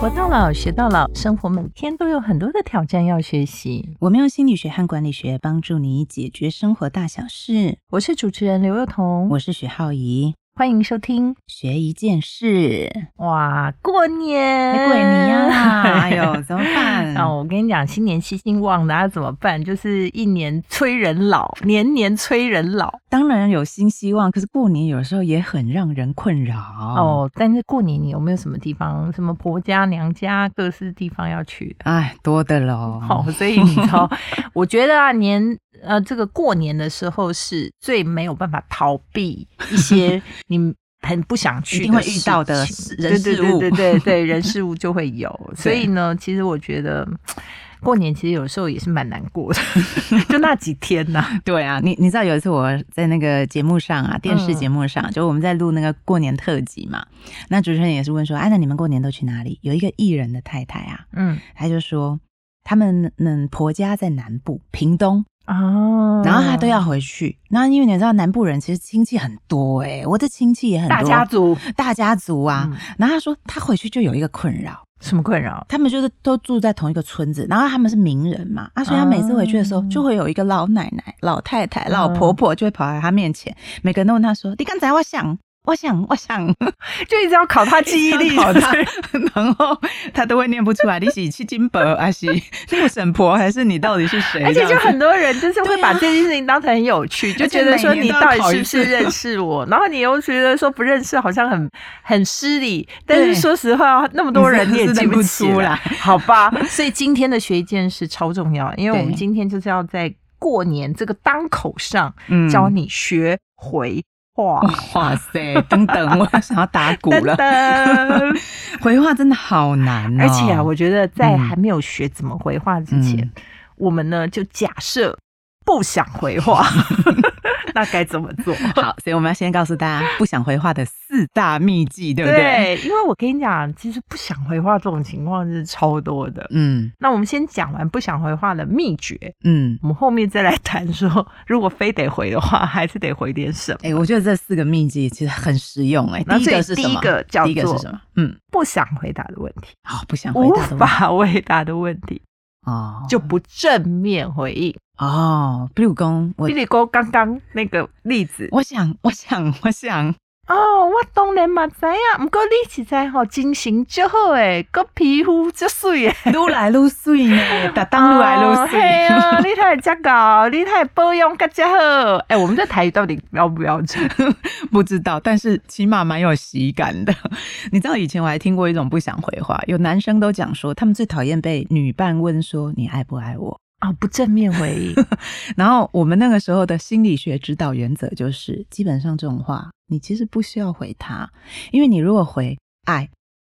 活到老，学到老，生活每天都有很多的挑战要学习。我们用心理学和管理学帮助你解决生活大小事。我是主持人刘幼彤，我是许浩怡，欢迎收听。学一件事。哇，过年，哎，鬼你呀！哎呦，怎么办？啊，我跟你讲，新年新希望，那怎么办？就是一年催人老，年年催人老。当然有新希望，可是过年有时候也很让人困扰哦。但是过年你有没有什么地方，什么婆家、娘家，各式地方要去的？哎，多的喽。好，所以你知道，我觉得啊，年呃，这个过年的时候是最没有办法逃避一些 你很不想去、一定会遇到的人事物，对对对对，人事物 就会有。所以呢，其实我觉得。过年其实有时候也是蛮难过的，就那几天呐。对啊，你你知道有一次我在那个节目上啊，电视节目上，就我们在录那个过年特辑嘛。那主持人也是问说：“哎，那你们过年都去哪里？”有一个艺人的太太啊，嗯，他就说他们嗯婆家在南部屏东哦，然后他都要回去。那因为你知道南部人其实亲戚很多哎，我的亲戚也很多，大家族大家族啊。然后他说他回去就有一个困扰。什么困扰？他们就是都住在同一个村子，然后他们是名人嘛，啊，所以他每次回去的时候，就会有一个老奶奶、老太太、老婆婆就会跑来他面前，每个人都问他说：“你刚才我想。”我想，我想，就一直要考他记忆力，然后他都会念不出来。你是七金伯还是 六婶婆，还是你到底是谁？而且就很多人就是会把这件事情当成很有趣，就觉得说你到底是不是认识我？然后你又觉得说不认识好像很很失礼。但是说实话，那么多人你也记不出来，好吧？所以今天的学一件事超重要，因为我们今天就是要在过年这个当口上教你学回。哇哇塞！等等，我想要打鼓了。回话真的好难哦，而且啊，我觉得在还没有学怎么回话之前，我们呢就假设不想回话。那该怎么做？好，所以我们要先告诉大家不想回话的四大秘籍，对不对？对，因为我跟你讲，其实不想回话这种情况是超多的。嗯，那我们先讲完不想回话的秘诀。嗯，我们后面再来谈说，如果非得回的话，还是得回点什么？哎，我觉得这四个秘籍其实很实用。哎，第一个是第一个叫做什么？嗯，不想哦，就不正面回应。哦，比如讲，比如讲刚刚那个例子，我想，我想，我想，哦，我当然嘛知啊，不过你实在吼精神足好诶，个皮肤足水诶，愈来愈水呢，逐当愈来愈水啊！你太加高，你太保养更加好。哎，我们这台语到底标不标准？不知道，但是起码蛮有喜感的。你知道以前我还听过一种不想回话，有男生都讲说，他们最讨厌被女伴问说你爱不爱我。啊，不正面回应。然后我们那个时候的心理学指导原则就是，基本上这种话，你其实不需要回他，因为你如果回爱，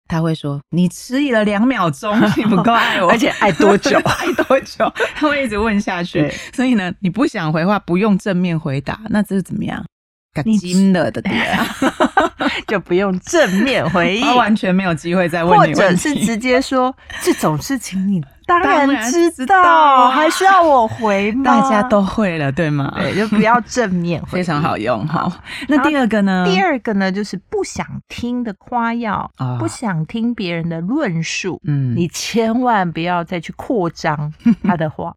他会说你迟疑了两秒钟，你不够爱我，而且爱多久，爱多久，他会一直问下去。所以呢，你不想回话，不用正面回答，那这是怎么样？你金了的爹，就不用正面回应，他完全没有机会再问你，或者是直接说这种事情你。当然知道，还需要我回吗？大家都会了，对吗？对，就不要正面，非常好用。好，那第二个呢？第二个呢，就是不想听的夸耀，不想听别人的论述。嗯，你千万不要再去扩张他的话。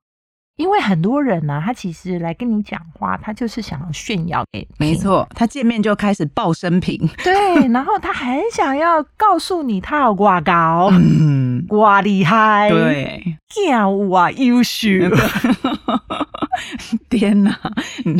因为很多人呢，他其实来跟你讲话，他就是想要炫耀给。没错，他见面就开始报生平。对，然后他很想要告诉你他有挂高，嗯，挂厉害，对，跳舞啊优秀。天哪，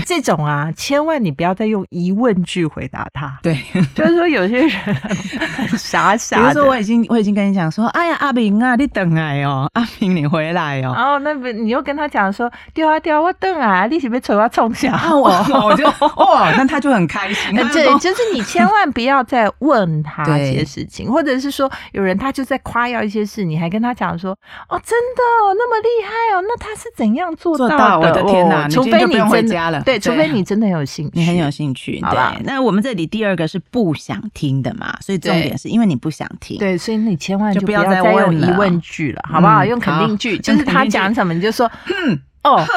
这种啊，千万你不要再用疑问句回答他。对，就是说有些人很傻傻。比如说，我已经我已经跟你讲说，哎呀，阿明啊，你等来哦，阿明你回来哦。然后那不你又跟他讲说，丢啊丢，我等啊，你是不是催我冲下？我我就哇，那他就很开心。对，就是你千万不要再问他这些事情，或者是说有人他就在夸耀一些事，你还跟他讲说，哦，真的哦那么厉害哦，那他是怎样做到的？我的？天哪！除非你回家了，对，除非你真的有兴趣，你很有兴趣，对。那我们这里第二个是不想听的嘛，所以重点是因因为你不想听，对，所以你千万就不要再用疑问句了，好不好？用 肯定句，就是他讲什么你就说，嗯，哦，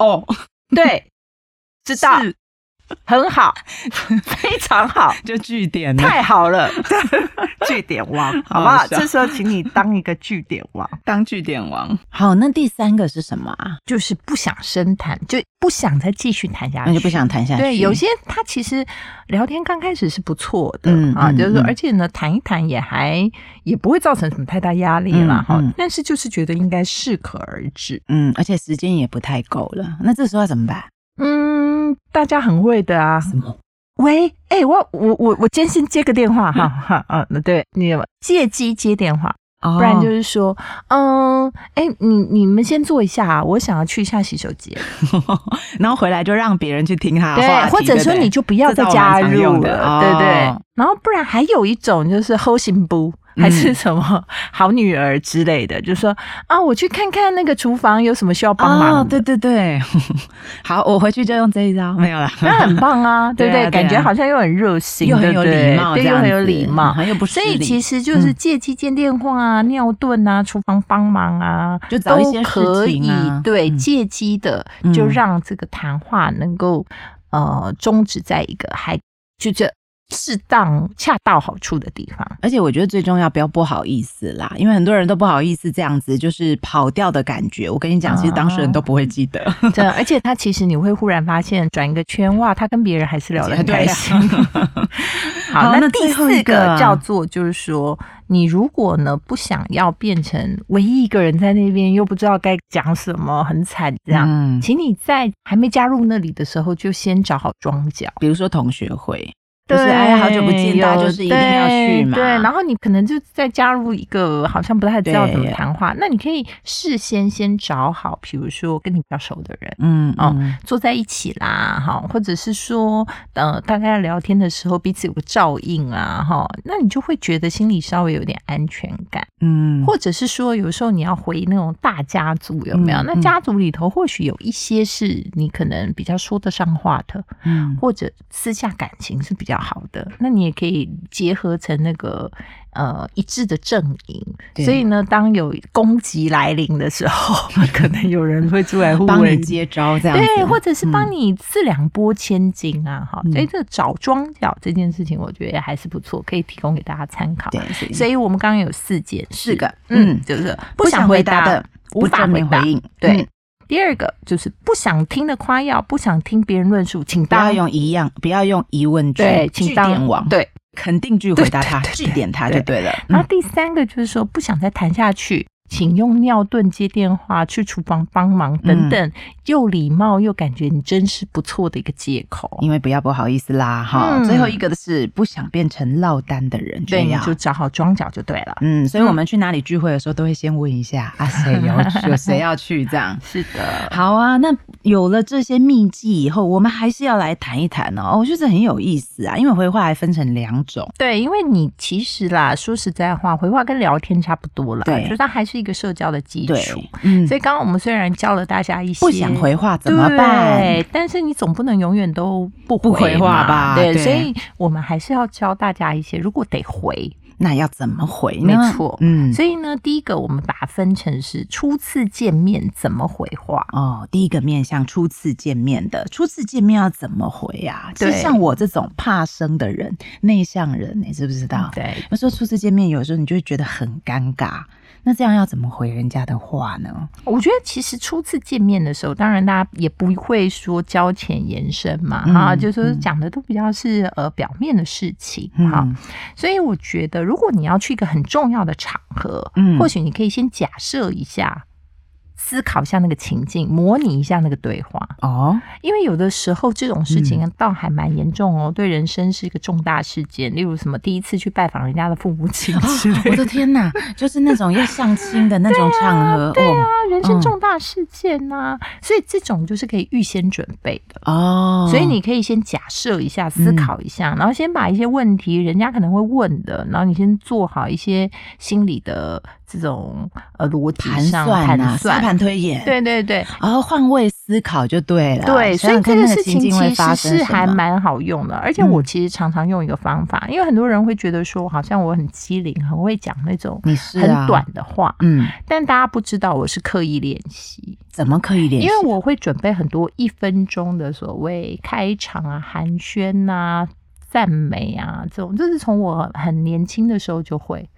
哦，对，知道，很好，非常好，就据点，太好了，据点王，好不好？这时候请你当一个据点王，当据点王。好，那第三个是什么啊？就是不想深谈，就不想再继续谈下去，那就不想谈下去。对，有些他其实聊天刚开始是不错的啊，就是说，而且呢，谈一谈也还也不会造成什么太大压力了哈。但是就是觉得应该适可而止，嗯，而且时间也不太够了。那这时候怎么办？嗯，大家很会的啊。什么？喂，哎，我我我我先先接个电话哈哈啊，那 对你借机接电话，不然就是说，嗯，哎，你你们先坐一下，我想要去一下洗手间，然后回来就让别人去听他对，或者说你就不要再加入了，对对。然后不然还有一种就是 o 心不。还是什么好女儿之类的，就说啊，我去看看那个厨房有什么需要帮忙。对对对，好，我回去就用这一招，没有了。那很棒啊，对不对？感觉好像又很热心，又很有礼貌，又很有礼貌，又不所以其实就是借机接电话啊、尿遁啊、厨房帮忙啊，就找一些可以对借机的，就让这个谈话能够呃终止在一个还就这。适当、恰到好处的地方，而且我觉得最重要，不要不好意思啦，因为很多人都不好意思这样子，就是跑掉的感觉。我跟你讲，其实当事人都不会记得，真的。而且他其实你会忽然发现，转一个圈，哇，他跟别人还是聊得很开心。好，那第四个叫做，就是说，你如果呢不想要变成唯一一个人在那边，又不知道该讲什么，很惨这样，请你在还没加入那里的时候，就先找好庄脚，比如说同学会。就是哎呀，好久不见，大家就是一定要去嘛。对，然后你可能就再加入一个好像不太知道怎么谈话，那你可以事先先找好，比如说跟你比较熟的人，嗯哦，坐在一起啦，哈，或者是说呃，大家聊天的时候彼此有个照应啊，哈，那你就会觉得心里稍微有点安全感，嗯，或者是说有时候你要回那种大家族有没有？那家族里头或许有一些是你可能比较说得上话的，嗯，或者私下感情是比较。好的，那你也可以结合成那个呃一致的阵营，所以呢，当有攻击来临的时候，可能有人会出来帮你接招，这样对，或者是帮你四两拨千斤啊，哈，所以这找庄脚这件事情，我觉得还是不错，可以提供给大家参考。对，所以。我们刚刚有四件，四个，嗯，就是不想回答的，无法回回应，对。第二个就是不想听的夸耀，不想听别人论述，请不要用一样，不要用疑问句，对，请点王，对，肯定句回答他，据点他就对了。然后第三个就是说不想再谈下去。请用尿遁接电话，去厨房帮忙等等，又礼貌又感觉你真是不错的一个借口。因为不要不好意思啦，哈。最后一个的是不想变成落单的人，对，就找好装脚就对了。嗯，所以我们去哪里聚会的时候，都会先问一下啊，谁有有谁要去这样。是的，好啊。那有了这些秘籍以后，我们还是要来谈一谈哦。我觉得很有意思啊，因为回话还分成两种。对，因为你其实啦，说实在话，回话跟聊天差不多了。对，就它还是。一个社交的基础，嗯，所以刚刚我们虽然教了大家一些不想回话怎么办，但是你总不能永远都不不回话吧？对，所以我们还是要教大家一些，如果得回。那要怎么回？没错，嗯，所以呢，第一个我们把它分成是初次见面怎么回话哦。第一个面向初次见面的，初次见面要怎么回啊？就像我这种怕生的人、内向人，你知不知道？对，有时候初次见面，有时候你就会觉得很尴尬。那这样要怎么回人家的话呢？我觉得其实初次见面的时候，当然大家也不会说交浅言深嘛，哈，就是讲的都比较是呃表面的事情，哈。所以我觉得。如果你要去一个很重要的场合，嗯，或许你可以先假设一下。思考一下那个情境，模拟一下那个对话哦。因为有的时候这种事情倒还蛮严重哦，对人生是一个重大事件。例如什么第一次去拜访人家的父母亲戚。我的天哪，就是那种要相亲的那种场合，对啊，人生重大事件呐。所以这种就是可以预先准备的。哦。所以你可以先假设一下，思考一下，然后先把一些问题人家可能会问的，然后你先做好一些心理的。这种呃逻辑盘上算啊，沙盘推演，对对对，然后换位思考就对了。对，所以这个事情其实是还蛮好用的，而且我嗯。其实常常用一个方法，因为很多人会觉得说，好像我很机灵，很会讲那种很短的话，嗯，但大家不知道我是刻意练习，怎么刻意练习？因为我会准备很多一分钟的所谓开场啊、寒暄呐、赞美啊这种，就是从我很年轻的时候就会。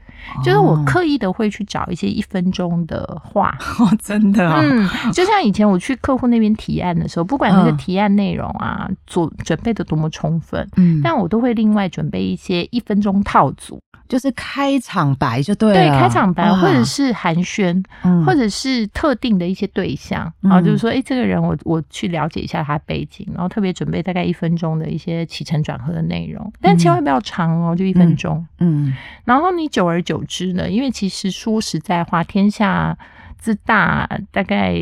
就是我刻意的会去找一些一分钟的话，哦，真的啊，嗯，就像以前我去客户那边提案的时候，不管那个提案内容啊，做准备的多么充分，嗯，但我都会另外准备一些一分钟套组，就是开场白就对了，对，开场白或者是寒暄，嗯或者是特定的一些对象，嗯然后就是说，哎，这个人我我去了解一下他背景，然后特别准备大概一分钟的一些起承转合的内容，但千万不要长哦，就一分钟。嗯然后你久而久之呢，因为其实说实在话，天下之大，大概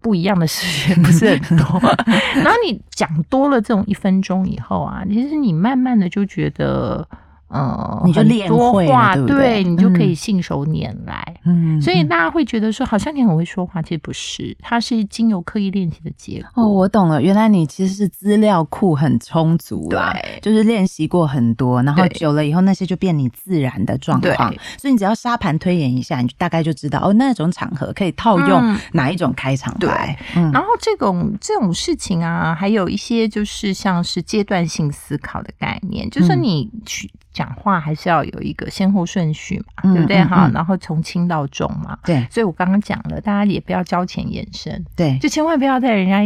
不一样的事情不是很多。然后你讲多了这种一分钟以后啊，其实你慢慢的就觉得。呃，你就练会了多话，对对你就可以嗯。信手拈来。嗯所以大家会觉得说，好像你很会说话，其实不是，它是经由刻意练习的结果。哦，我懂了，原来你其实是资料库很充足啦，对就是练习过很多，然后久了以后那些就变你自然的状况。对，所以你只要沙盘推演一下，你就大概就知道哦，那种场合可以套用嗯哪一种开场白，嗯。然后这种这种事情啊，还有一些就是像是阶段性思考的概念，就是嗯。你去讲话还是要有一个先后顺序嘛，嗯对不对？哈然后从轻到重嘛。对所以我刚刚讲了，大家也不要交浅延伸，对，就千万不要在人家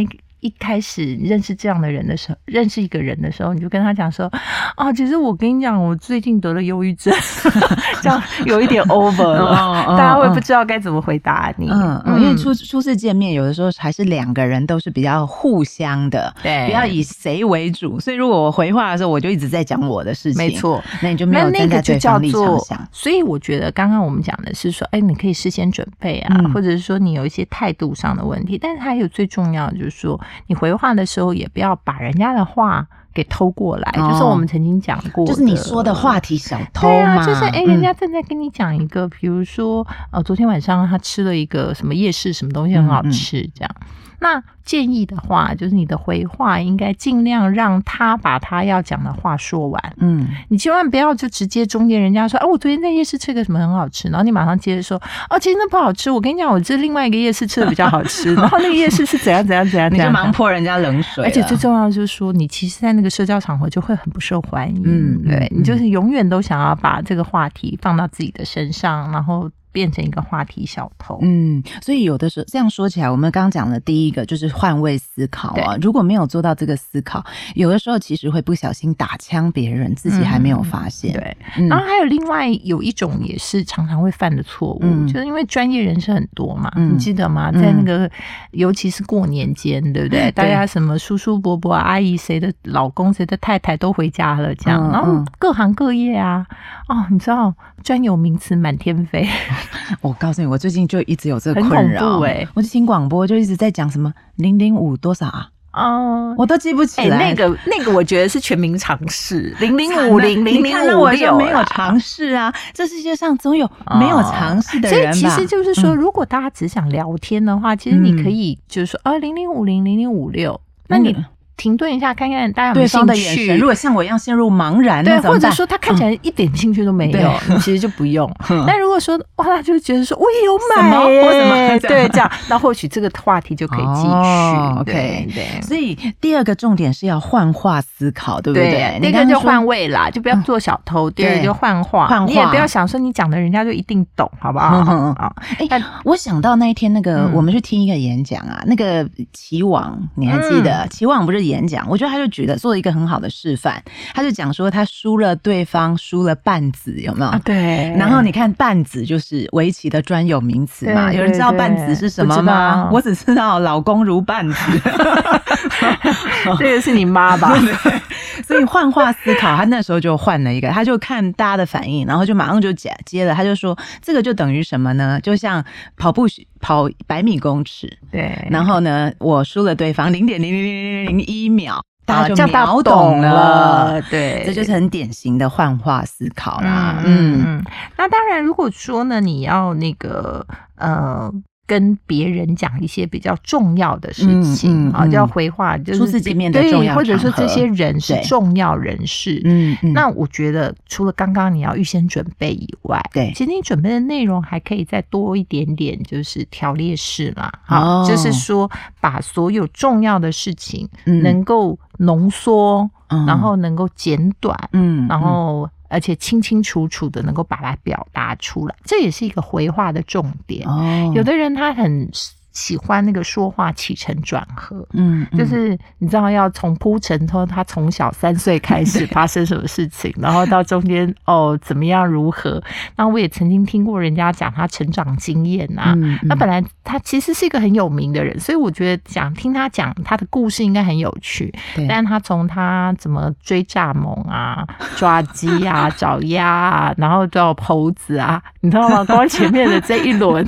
一一开始认识这样的人的时候，认识一个人的时候，你就跟他讲说，啊，其实我跟你讲，我最近得了忧郁症，这样有一点 over 了，哦大家会不知道该怎么回答你。嗯嗯，因为初初次见面，有的时候还是两个人都是比较互相的，对不要以谁为主。所以如果我回话的时候，我就一直在讲我的事情，没，错。那你就没有站在那那个就对方立叫做场想。，所以我觉得刚刚我们讲的是说，哎，你可以事先准备啊，嗯或者是说你有一些态度上的问题，但是还有最重要的就是说，你回话的时候也不要把人家的话给偷过来，哦就是我们曾经讲过，就是你说的话。题小偷对啊，就是哎，嗯人家正在跟你讲一个，比如说，呃，昨天晚上他吃了一个什么夜市什么东西很好吃，这样。那建议的话，就是你的回话应该尽量让他把他要讲的话说完。嗯，你千万不要就直接中间人家说，啊，我昨天在夜市吃个什么很好吃，然后你马上接着说，哦，其实那不好吃，我跟你讲，我这另外一个夜市吃的比较好吃，然后那个夜 市是怎样怎样怎样，你就忙泼人家冷水，而且最重要的就是说，你其实，在那个社交场合就会很不受欢迎。嗯对嗯你就是永远都想要把这个话题放到自己的身上，然后变成一个话题小偷。嗯，所以有的时候这样说起来，我们刚刚讲的第一个就是换位思考啊。如果没有做到这个思考，有的时候其实会不小心打枪别人，自己还没有发现。对，嗯然后还有另外有一种也是常常会犯的错误，嗯就是因为专业人士很多嘛，嗯你记得吗？嗯在那个尤其是过年间，对不对？大家什么叔叔伯伯、阿姨，谁的老公、谁的太太都回家了，这样，嗯然后嗯各行各业啊，哦，你知道专有名词满天飞。我告诉你，我最近就一直有这个困扰。恐怖欸我就听广播，就一直在讲什么零零五多少啊，哦，我都记不起哎、来。那个那个，我觉得是全民尝试，零零五零零零五六没有尝试啊！这世界上总有没有尝试的所人吧？以其实就是说，嗯如果大家只想聊天的话，其实你可以就是说，哦，零零五零零零五六，那你嗯停顿一下，看看大家有没有对方的兴趣眼神，如果像我一样陷入茫然，对，或者说他看起来一点兴趣都没有其实就不用。嗯。但如果说哇，他就觉得说我也有买 对这样，那或许这个话题就可以继续。哦对 OK 对。所以第二个重点是要换话思考，对不对，对？第一个就换位啦，就不要做小偷；第二个对。就换话，你也不要想说你讲的人家就一定懂，好不好？嗯嗯嗯。啊，哎、我想到那一天那个、嗯。我们去听一个演讲啊，那个齐网你还记得？齐网不是演讲，我觉得他就举了做了一个很好的示范，他就讲说他输了对方输了半子，有没有？啊，对。然后你看半子就是围棋的专有名词嘛，有人知道半子是什么吗？我只知道老公如半子。这个是你妈吧？所以换话思考，他那时候就换了一个，他就看大家的反应，然后就马上就接接了，他就说这个就等于什么呢？就像跑步跑百米公尺，对，然后呢，我输了对方零点零零零零零一秒。大家就秒懂了。对，这就是很典型的幻化思考啦。嗯嗯，那当然，如果说呢，你要那个呃。跟别人讲一些比较重要的事情啊，叫回话，就是初次见面的重要或者说这些人是重要人士。嗯，那我觉得除了刚刚你要预先准备以外，对，其实你准备的内容还可以再多一点点，就是条列式嘛。好，就是说把所有重要的事情能够浓缩，然后能够简短，嗯，然后。而且清清楚楚的能够把它表达出来，这也是一个回话的重点。有的人他很。喜欢那个说话起承转合，嗯，就是你知道要从铺陈说他从小三岁开始 发生什么事情，然后到中间哦怎么样如何。那我也曾经听过人家讲他成长经验呐，那本来他其实是一个很有名的人，所以我觉得讲听他讲他的故事应该很有趣。但是他从他怎么追蚱蜢啊、抓鸡啊、找鸭啊，然后到猴子啊，你知道吗？光前面的这一轮，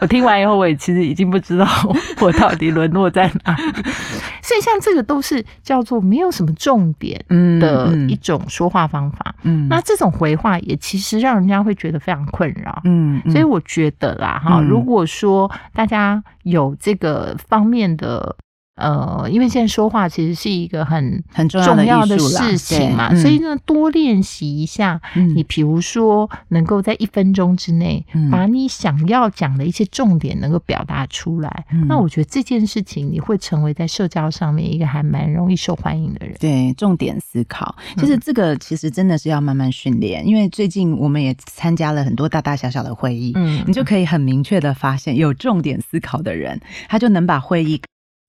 我听完以后我也。其实已经不知道 我到底沦落在哪里，所以像这个都是叫做没有什么重点的一种说话方法。嗯，那这种回话也其实让人家会觉得非常困扰。嗯，所以我觉得啦，哈，如果说大家有这个方面的。呃，因为现在说话其实是一个很很重要的事情嘛，所以呢，多练习一下。你比如说，能够在一分钟之内把你想要讲的一些重点能够表达出来，那我觉得这件事情你会成为在社交上面一个还蛮容易受欢迎的人。对，重点思考，其实这个其实真的是要慢慢训练。因为最近我们也参加了很多大大小小的会议，嗯，你就可以很明确的发现，有重点思考的人，他就能把会议。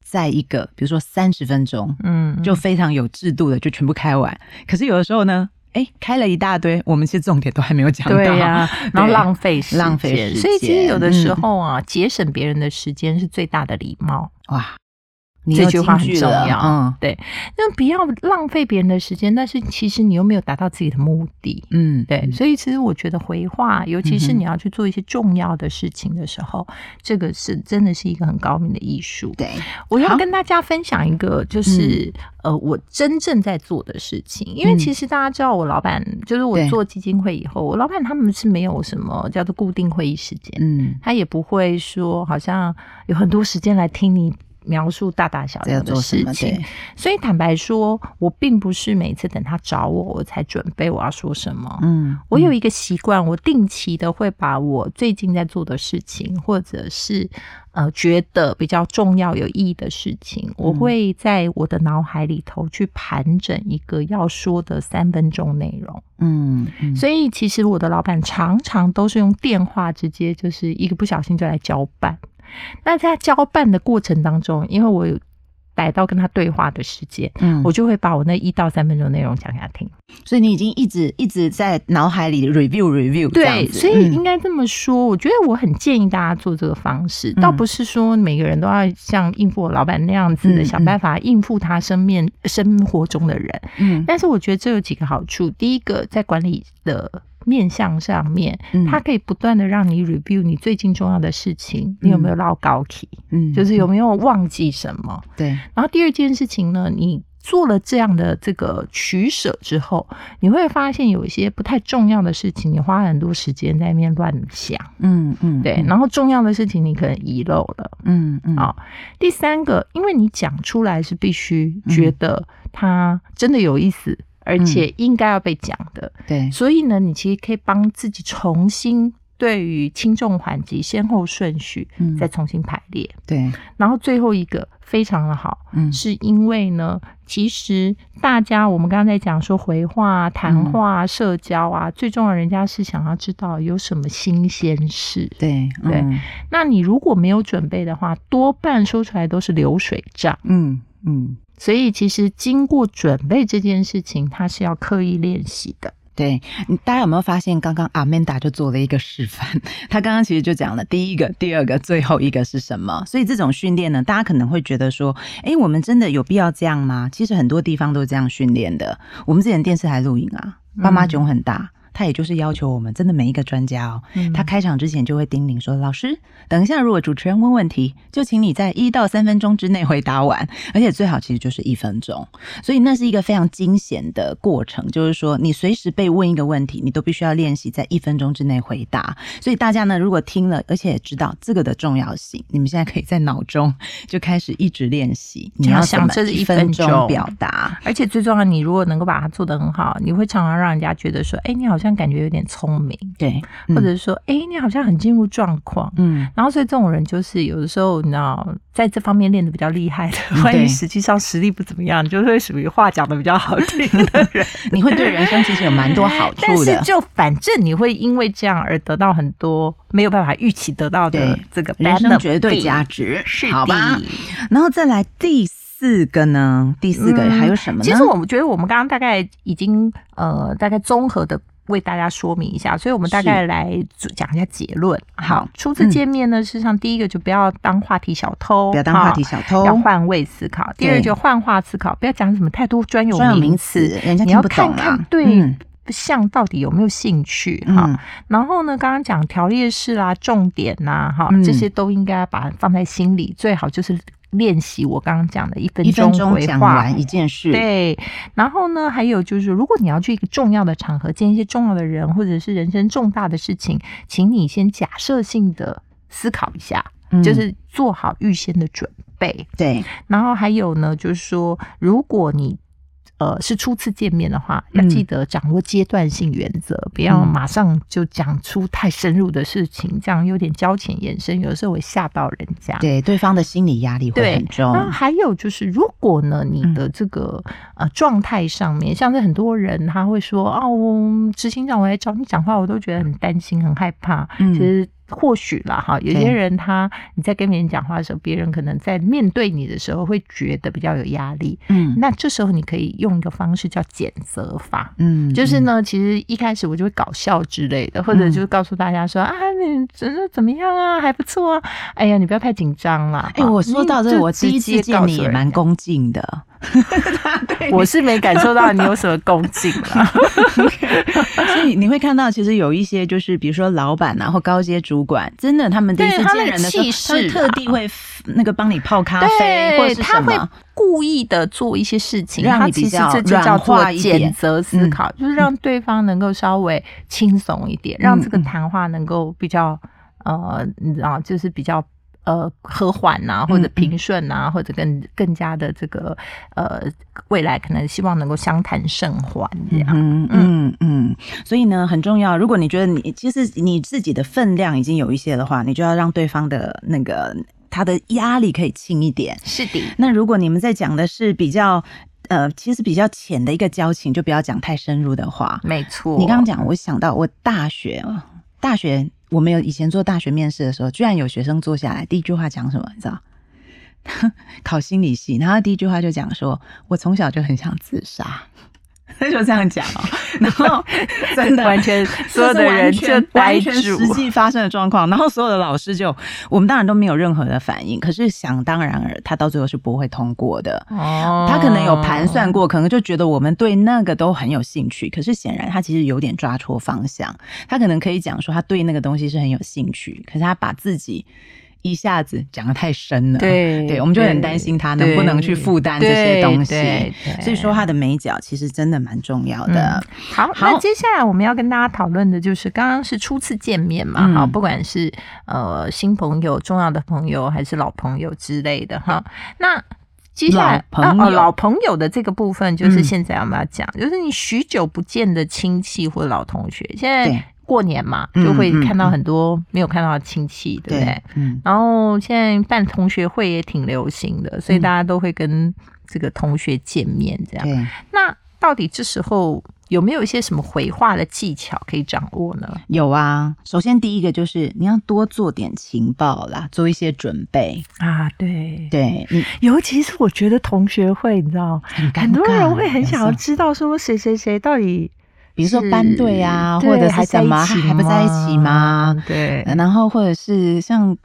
在一个，比如说三十分钟，嗯，就非常有制度的就全部开完。可是有的时候呢，哎，开了一大堆，我们其实重点都还没有讲到，对呀，然后浪费浪费时间。所以其实有的时候啊，节省别人的时间是最大的礼貌。哇。这句话很重要，嗯，对，那不要浪费别人的时间，但是其实你又没有达到自己的目的，嗯，对，所以其实我觉得回话，尤其是你要去做一些重要的事情的时候，这个是真的是一个很高明的艺术。对，我要跟大家分享一个，就是呃，我真正在做的事情，因为其实大家知道，我老板就是我做基金会以后，我老板他们是没有什么叫做固定会议时间，嗯，他也不会说好像有很多时间来听你。描述大大小小的事情，所以坦白说，我并不是每次等他找我，我才准备我要说什么。嗯，我有一个习惯，我定期的会把我最近在做的事情，或者是呃觉得比较重要、有意义的事情，我会在我的脑海里头去盘整一个要说的三分钟内容。嗯，所以其实我的老板常常都是用电话直接就是一个不小心就来交办。那在交办的过程当中，因为我有逮到跟他对话的时间，嗯，我就会把我那一到三分钟内容讲给他听。所以你已经一直一直在脑海里 review review。对，所以应该这么说，我觉得我很建议大家做这个方式，倒不是说每个人都要像应付我老板那样子的想办法应付他身面生活中的人。嗯，但是我觉得这有几个好处，第一个在管理的。面向上面，它可以不断的让你 review 你最近重要的事情，你有没有唠高题？嗯，就是有没有忘记什么？对。然后第二件事情呢，你做了这样的这个取舍之后，你会发现有一些不太重要的事情，你花很多时间在那边乱想。嗯嗯，对。然后重要的事情你可能遗漏了。嗯嗯。好，第三个，因为你讲出来是必须觉得它真的有意思。而且应该要被讲的，对，所以呢，你其实可以帮自己重新对于轻重缓急先后顺序，嗯，再重新排列，对。然后最后一个非常的好，嗯，是因为呢，其实大家我们刚才在讲说回话、谈话、社交啊，最重要人家是想要知道有什么新鲜事，对对。那你如果没有准备的话，多半说出来都是流水账，嗯嗯。所以，其实经过准备这件事情，它是要刻意练习的。对，大家有没有发现，刚刚阿曼达就做了一个示范？他刚刚其实就讲了第一个、第二个、最后一个是什么？所以这种训练呢，大家可能会觉得说，哎，我们真的有必要这样吗？其实很多地方都是这样训练的。我们之前电视台录影啊，爸妈囧很大。他也就是要求我们真的每一个专家哦，他开场之前就会叮咛说：“老师，等一下如果主持人问问题，就请你在一到三分钟之内回答完，而且最好其实就是一分钟。”所以那是一个非常惊险的过程，就是说你随时被问一个问题，你都必须要练习在一分钟之内回答。所以大家呢，如果听了而且知道这个的重要性，你们现在可以在脑中就开始一直练习，你要想这是一分钟表达，而且最重要，你如果能够把它做得很好，你会常常让人家觉得说：“哎，你好像。”感觉有点聪明，对，或者是说，哎，你好像很进入状况，嗯，然后所以这种人就是有的时候，你知道，在这方面练的比较厉害的，万一实际上实力不怎么样，就会属于话讲的比较好听的人，你会对人生其实有蛮多好处的。但是就反正你会因为这样而得到很多没有办法预期得到的这个人生绝对价值，是好吧？然后再来第四个呢？第四个还有什么？其实我们觉得我们刚刚大概已经呃，大概综合的。为大家说明一下，所以我们大概来讲一下结论。好，初次见面呢，事实上第一个就不要当话题小偷，不要当话题小偷，要换位思考。第二就换话思考，不要讲什么太多专有名词，人家听不懂啊。对像到底有没有兴趣？哈，然后呢，刚刚讲条列式啦、重点呐，哈，这些都应该把放在心里，最好就是。练习我刚刚讲的一分钟回话一件事，对。然后呢，还有就是，如果你要去一个重要的场合见一些重要的人，或者是人生重大的事情，请你先假设性的思考一下，就是做好预先的准备。对。然后还有呢，就是说，如果你呃，是初次见面的话，要记得掌握阶段性原则，不要马上就讲出太深入的事情，这样有点交浅言深，有的时候会吓到人家。对，对方的心理压力会很重。那还有就是，如果呢，你的这个呃状态上面，像是很多人他会说哦，执行长我来找你讲话，我都觉得很担心、很害怕。其实。或许啦，哈，有些人他你在跟别人讲话的时候，别人可能在面对你的时候会觉得比较有压力，嗯，那这时候你可以用一个方式叫减责法，嗯，就是呢，其实一开始我就会搞笑之类的，或者就是告诉大家说啊，你真的怎么样啊，还不错啊，哎呀，你不要太紧张了。哎，我说到这，我第一次见你也蛮恭敬的。我是没感受到你有什么恭敬啊，所以你会看到，其实有一些就是，比如说老板啊或高阶主管，真的他们第一次见人的时候，他特地会那个帮你泡咖啡，或者是他会故意的做一些事情，让你比较软化一点，择思考，就是让对方能够稍微轻松一点，让这个谈话能够比较呃，你知道，就是比较。呃，和缓呐，或者平顺呐，或者更更加的这个呃，未来可能希望能够相谈甚欢这样。嗯嗯嗯。所以呢，很重要。如果你觉得你其实你自己的分量已经有一些的话，你就要让对方的那个他的压力可以轻一点。是的。那如果你们在讲的是比较呃，其实比较浅的一个交情，就不要讲太深入的话。没错。你刚刚讲，我想到我大学大学。我们有以前做大学面试的时候，居然有学生坐下来，第一句话讲什么？你知道？考心理系，然后第一句话就讲说：“我从小就很想自杀。”他 就这样讲哦，然后真的完全 所有的人就完全实际发生的状况，然后所有的老师就我们当然都没有任何的反应，可是想当然而，他到最后是不会通过的。哦，他可能有盘算过，可能就觉得我们对那个都很有兴趣，可是显然他其实有点抓错方向。他可能可以讲说他对那个东西是很有兴趣，可是他把自己。一下子讲的太深了，对对，我们就很担心他能不能去负担这些东西。所以说，他的美角其实真的蛮重要的。好，那接下来我们要跟大家讨论的就是，刚刚是初次见面嘛，哈，不管是呃新朋友、重要的朋友，还是老朋友之类的，哈。那接下来哦，老朋友的这个部分，就是现在我们要讲，就是你许久不见的亲戚或老同学，现在。过年嘛，就会看到很多没有看到的亲戚，对不对？嗯。然后现在办同学会也挺流行的，所以大家都会跟这个同学见面，这样。那到底这时候有没有一些什么回话的技巧可以掌握呢？有啊，首先第一个就是你要多做点情报啦，做一些准备啊。对对，你 尤其是我觉得同学会，你知道，很多人会很想要知道说谁谁谁到底。比如说班队啊，或者是怎么还不在一起吗？对，然后或者是像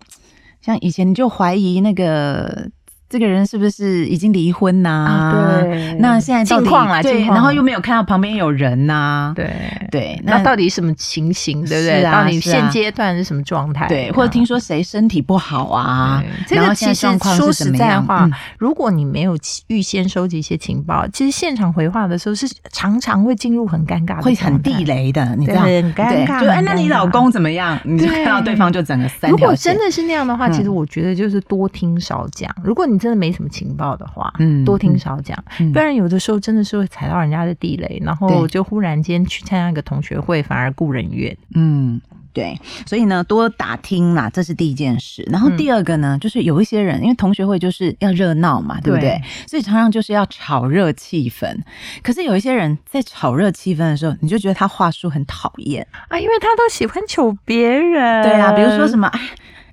像以前你就怀疑那个这个人是不是已经离婚呐？对，那现在近况啊，对，然后又没有看到旁边有人呐？对对，那到底什么情形？对不对？到底现阶段是什么状态？对，或者听说谁身体不好啊？这个其实说实在话，如果你没有预先收集一些情报，其实现场回话的时候是常常会进入很尴尬，会很地雷的，你知道？很尴尬。就哎，那你老公怎么样？你就看到对方就整个三条如果真的是那样的话，其实我觉得就是多听少讲。如果你真的没什么情报的话，嗯，多听少讲，不然有的时候真的是会踩到人家的地雷，然后就忽然间去参加一个同学会，反而故人怨。嗯，对，所以呢，多打听嘛，这是第一件事。然后第二个呢，就是有一些人，因为同学会就是要热闹嘛，对不对？所以常常就是要炒热气氛。可是有一些人在炒热气氛的时候，你就觉得他话术很讨厌啊，因为他都喜欢求别人。对啊，比如说什么哎。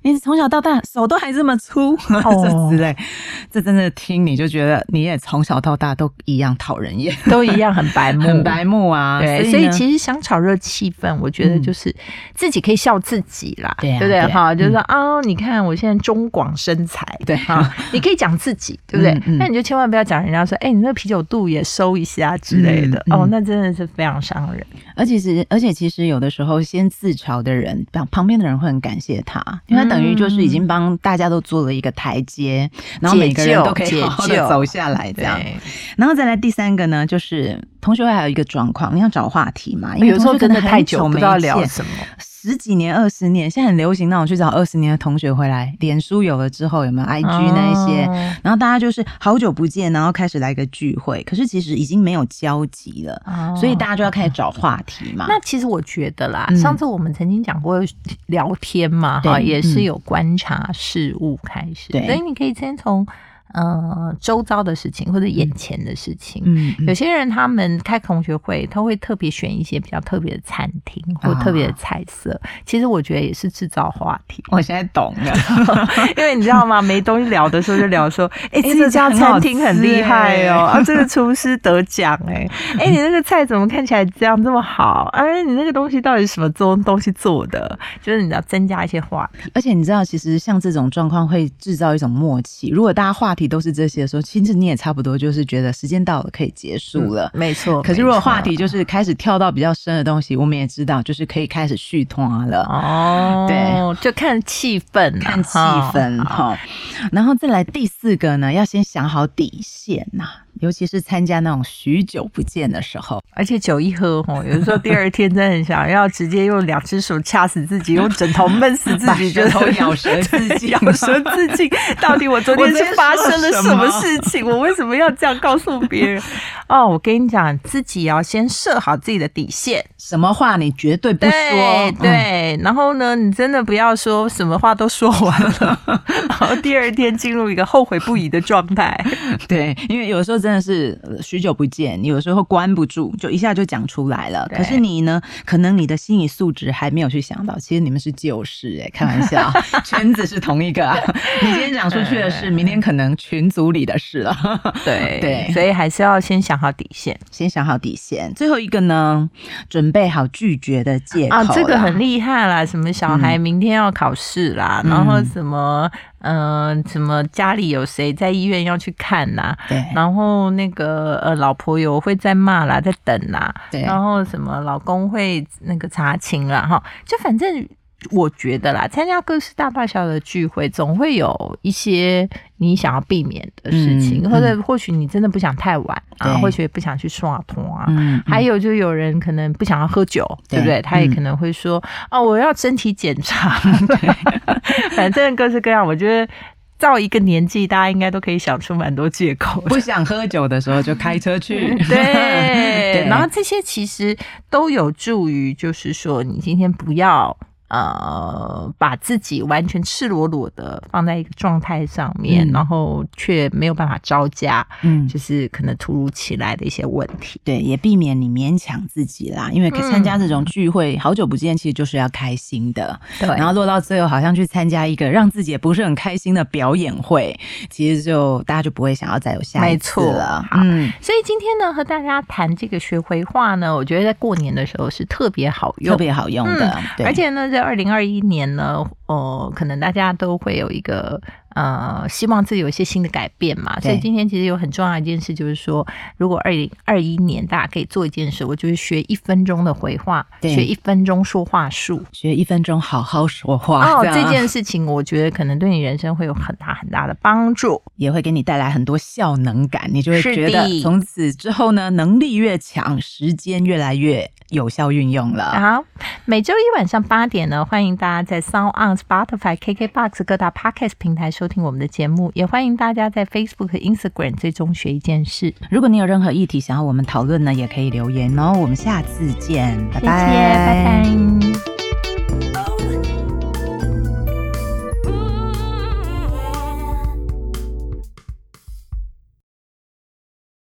你从小到大手都还这么粗，这之类，这真的听你就觉得你也从小到大都一样讨人厌，都一样很白目，很白目啊。对，所以其实想炒热气氛，我觉得就是自己可以笑自己啦，对不对？哈，就是说啊，你看我现在中广身材，对。哈，你可以讲自己，对不对？那你就千万不要讲人家说，哎，你那个啤酒肚也收一下之类的，哦，那真的是非常伤人。而且是，而且其实有的时候先自嘲的人，旁旁边的人会很感谢他，因为他。等于就是已经帮大家都做了一个台阶，然后每个人都可以好好的走下来，这样。然后再来第三个呢，就是同学会还有一个状况，你要找话题嘛，因为有时候真的太久不知道聊什么。十几年、二十年，现在很流行那种去找二十年的同学回来。脸书有了之后，有没有 IG 那一些？然后大家就是好久不见，然后开始来个聚会，可是其实已经没有交集了，所以大家就要开始找话题嘛。那其实我觉得啦，上次我们曾经讲过聊天嘛，哈，也是有观察事物开始，所以你可以先从。呃，周遭的事情或者眼前的事情，嗯，有些人他们开同学会，他会特别选一些比较特别的餐厅或特别的菜色。其实我觉得也是制造话题。我现在懂了，因为你知道吗？没东西聊的时候就聊说，哎，这家餐厅很厉害哦，啊，这个厨师得奖哎，哎，你那个菜怎么看起来这样这么好？哎，你那个东西到底是什么做东西做的？就是你要增加一些话题。而且你知道，其实像这种状况会制造一种默契。如果大家话题都是这些的时候，其实你也差不多就是觉得时间到了，可以结束了。没错。可是如果话题就是开始跳到比较深的东西，我们也知道，就是可以开始续通了。哦，对，就看气氛，看气氛哈。然后再来第四个呢，要先想好底线呐。尤其是参加那种许久不见的时候，而且酒一喝吼，有的时候第二天真的很想要直接用两只手掐死自己，用枕头闷死自己，舌头咬舌自己，咬舌自尽。到底我昨天 是发生了什么事情？我为什么要这样告诉别人？哦，我跟你讲，自己要先设好自己的底线，什么话你绝对不说。对，然后呢，你真的不要说什么话都说完了，然后第二天进入一个后悔不已的状态。对，因为有时候真。真的是许久不见，你有时候关不住，就一下就讲出来了。可是你呢？可能你的心理素质还没有去想到，其实你们是旧事哎，开玩笑，圈子是同一个。啊 你今天讲出去的事，明天可能群组里的事了。对对，所以还是要先想好底线，先想好底线。最后一个呢，准备好拒绝的借口。啊，这个很厉害啦！什么小孩明天要考试啦，然后什么。嗯，什么家里有谁在医院要去看呐？对，然后那个呃，老婆有会在骂啦，在等呐。对，然后什么老公会那个查情啦，哈，就反正。我觉得啦，参加各式大大小的聚会，总会有一些你想要避免的事情，或者或许你真的不想太晚啊，或许不想去刷通啊。还有就有人可能不想要喝酒，对不对？他也可能会说啊，我要身体检查。反正各式各样，我觉得到一个年纪，大家应该都可以想出蛮多借口。不想喝酒的时候就开车去。对，然后这些其实都有助于，就是说你今天不要。呃，把自己完全赤裸裸的放在一个状态上面，然后却没有办法招架，嗯，就是可能突如其来的一些问题。对，也避免你勉强自己啦，因为参加这种聚会，好久不见，其实就是要开心的。对，然后落到最后，好像去参加一个让自己也不是很开心的表演会，其实就大家就不会想要再有下一次了。嗯，所以今天呢，和大家谈这个学回话呢，我觉得在过年的时候是特别好用，特别好用的，而且呢，在二零二一年呢，哦，可能大家都会有一个呃，希望自己有一些新的改变嘛。所以今天其实有很重要一件事，就是说，如果二零二一年大家可以做一件事，我就是学一分钟的回话，学一分钟说话术，学一分钟好好说话。哦，这件事情我觉得可能对你人生会有很大很大的帮助，也会给你带来很多效能感。你就会觉得从此之后呢，能力越强，时间越来越有效运用了。好，每周一晚上八点呢，欢迎大家在 Sound On、Spotify、KKBox 各大 Podcast 平台收听我们的节目，也欢迎大家在 Facebook、Instagram 最终学一件事。如果你有任何议题想要我们讨论呢，也可以留言哦。我们下次见，拜拜，拜拜。